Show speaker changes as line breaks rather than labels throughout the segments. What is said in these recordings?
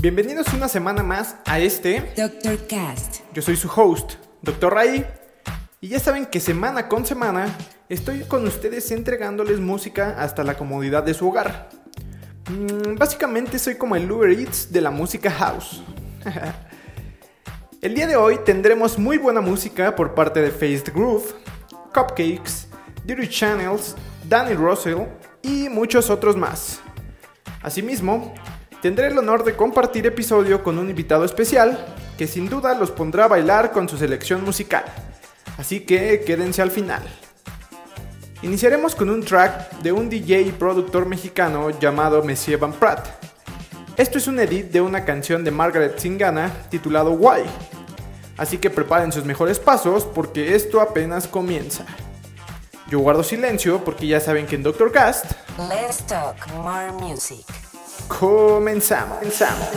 Bienvenidos una semana más a este.
Dr. Cast.
Yo soy su host, Dr. Ray. Y ya saben que semana con semana estoy con ustedes entregándoles música hasta la comodidad de su hogar. Mm, básicamente soy como el Uber Eats de la música house. el día de hoy tendremos muy buena música por parte de Faced Groove, Cupcakes, Dirty Channels, Danny Russell y muchos otros más. Asimismo, tendré el honor de compartir episodio con un invitado especial que sin duda los pondrá a bailar con su selección musical. Así que quédense al final. Iniciaremos con un track de un DJ y productor mexicano llamado Monsieur Van Pratt. Esto es un edit de una canción de Margaret Singana titulado Why. Así que preparen sus mejores pasos porque esto apenas comienza. Yo guardo silencio porque ya saben que en Doctor Cast
Let's talk more music.
Comenzamos. comenzamos,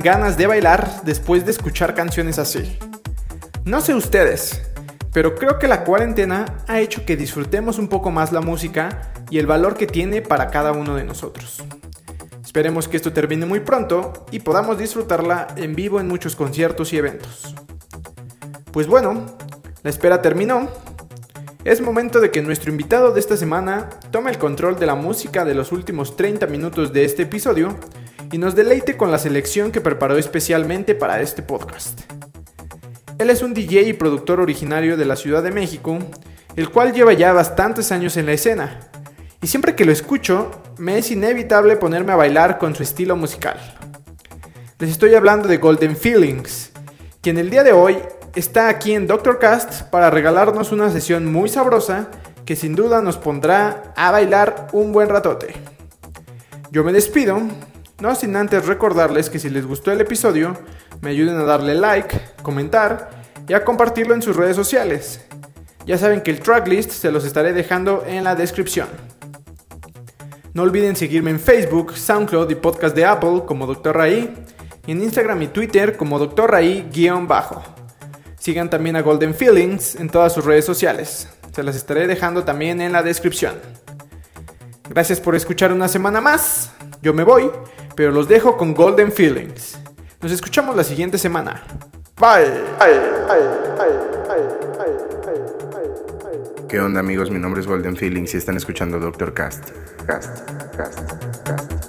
ganas de bailar después de escuchar canciones así. No sé ustedes, pero creo que la cuarentena ha hecho que disfrutemos un poco más la música y el valor que tiene para cada uno de nosotros. Esperemos que esto termine muy pronto y podamos disfrutarla en vivo en muchos conciertos y eventos. Pues bueno, la espera terminó. Es momento de que nuestro invitado de esta semana tome el control de la música de los últimos 30 minutos de este episodio y nos deleite con la selección que preparó especialmente para este podcast. Él es un DJ y productor originario de la Ciudad de México, el cual lleva ya bastantes años en la escena, y siempre que lo escucho, me es inevitable ponerme a bailar con su estilo musical. Les estoy hablando de Golden Feelings, quien el día de hoy está aquí en Doctor Cast para regalarnos una sesión muy sabrosa que sin duda nos pondrá a bailar un buen ratote. Yo me despido, no sin antes recordarles que si les gustó el episodio, me ayuden a darle like, comentar y a compartirlo en sus redes sociales. Ya saben que el tracklist se los estaré dejando en la descripción. No olviden seguirme en Facebook, SoundCloud y podcast de Apple como Dr. Raí y en Instagram y Twitter como Dr. Raí-bajo. Sigan también a Golden Feelings en todas sus redes sociales. Se las estaré dejando también en la descripción. Gracias por escuchar una semana más. Yo me voy, pero los dejo con Golden Feelings. Nos escuchamos la siguiente semana. Bye.
¿Qué onda amigos? Mi nombre es Golden Feelings y están escuchando Doctor Cast. Cast, cast, cast.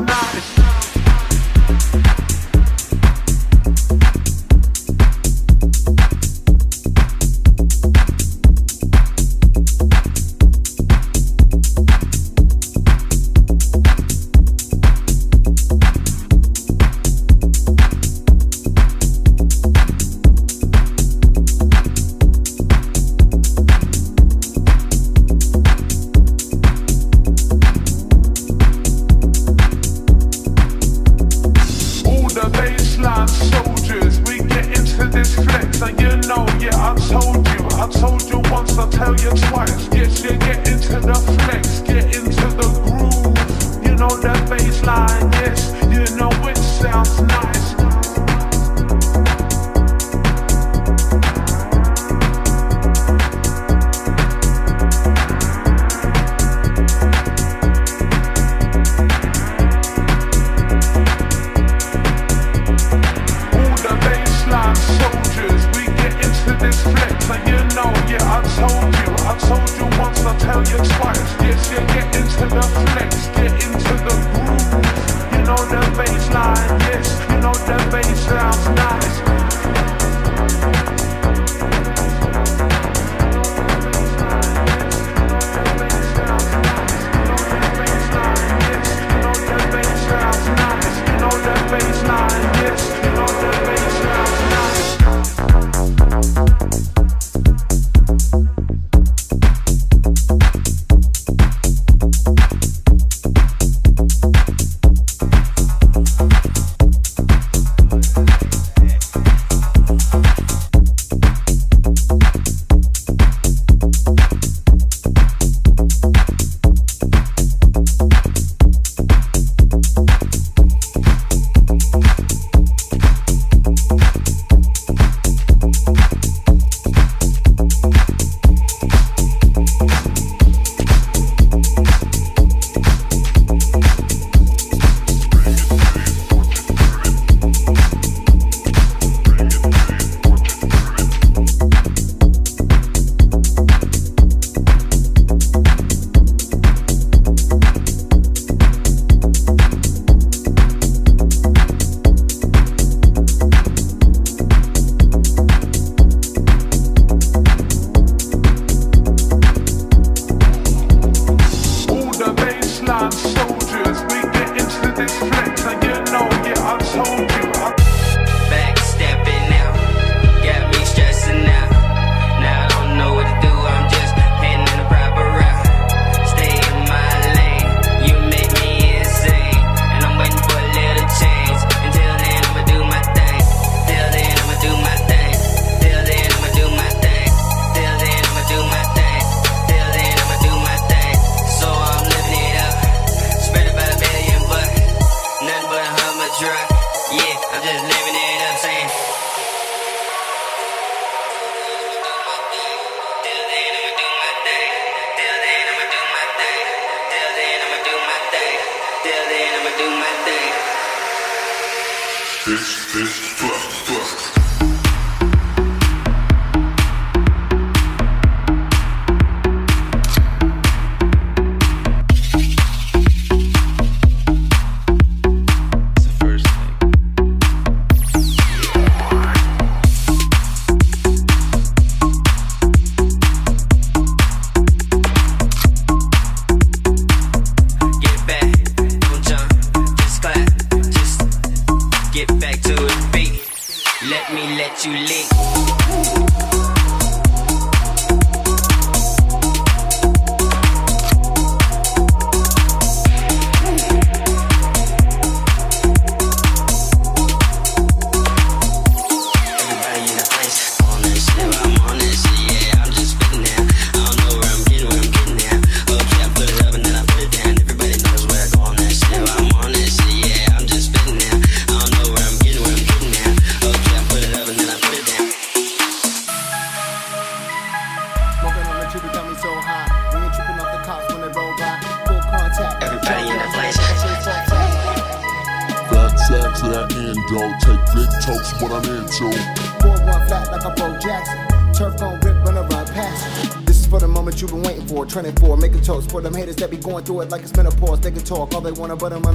not
bitch, bitch, fuck, fuck.
wanna
butter my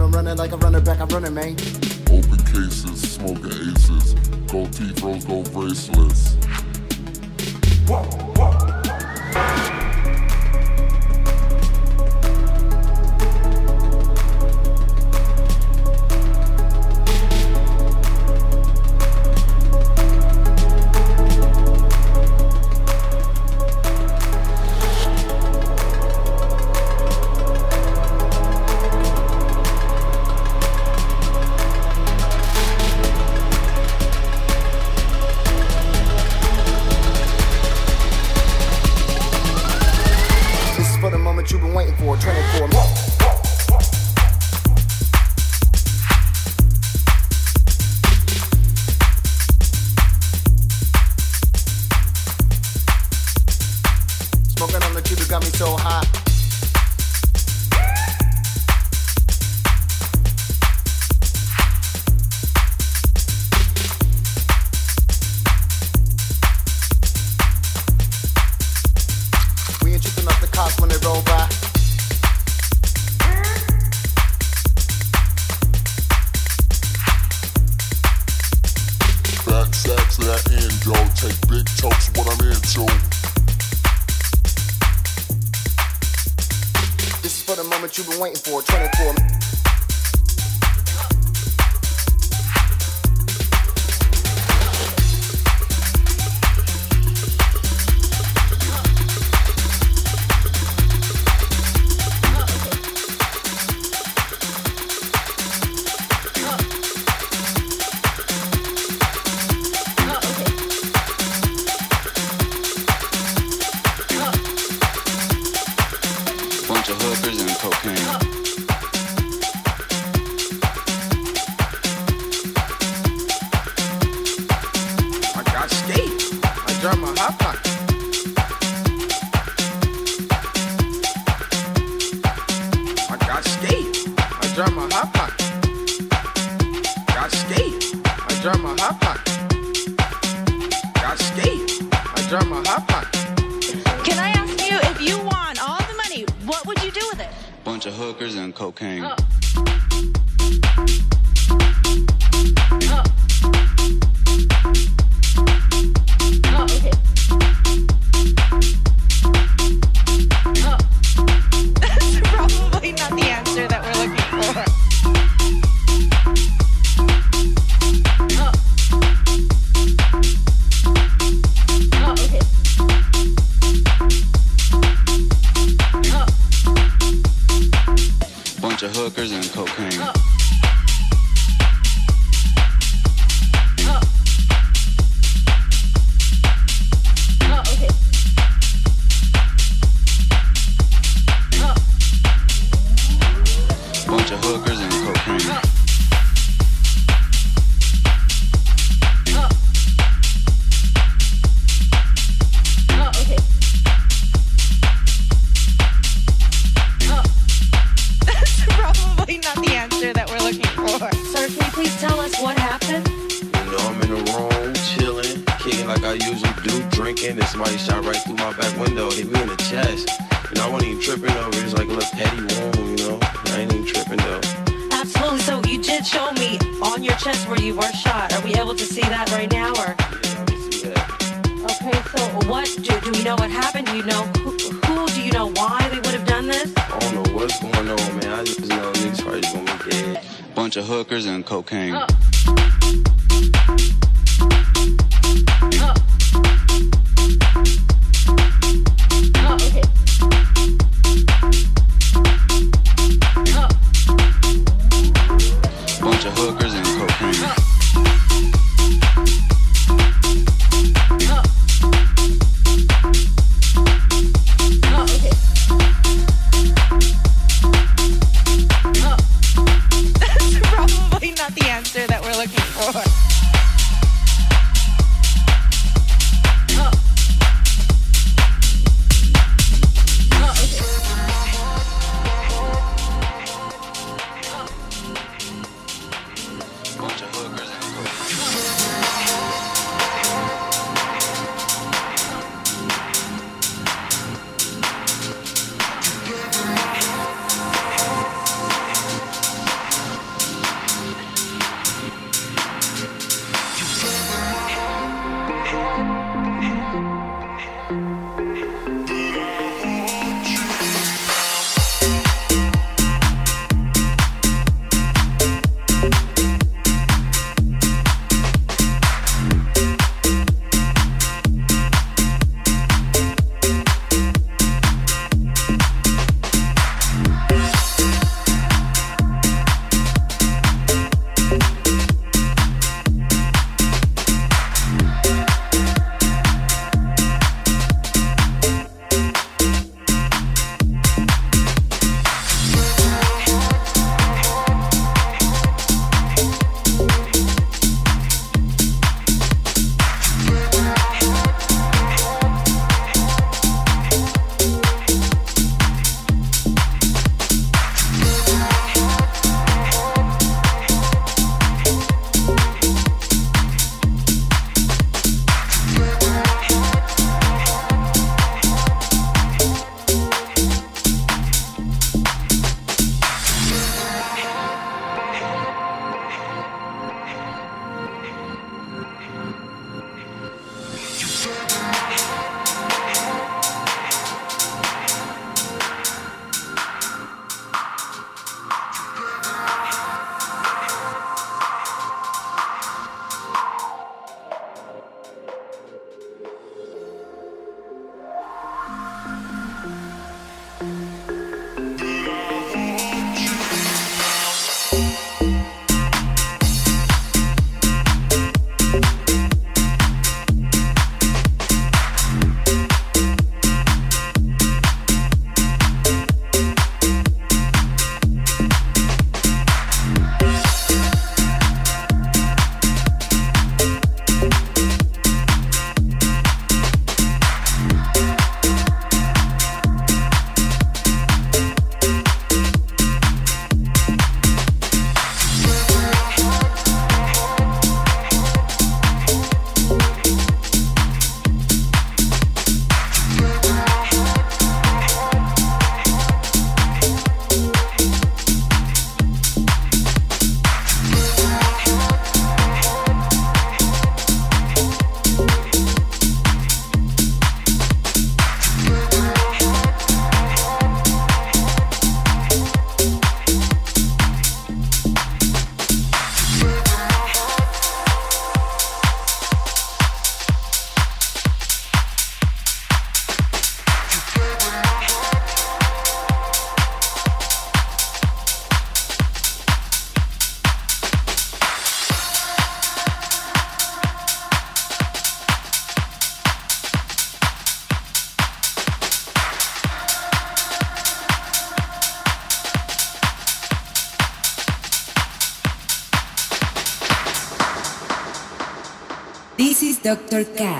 Cast.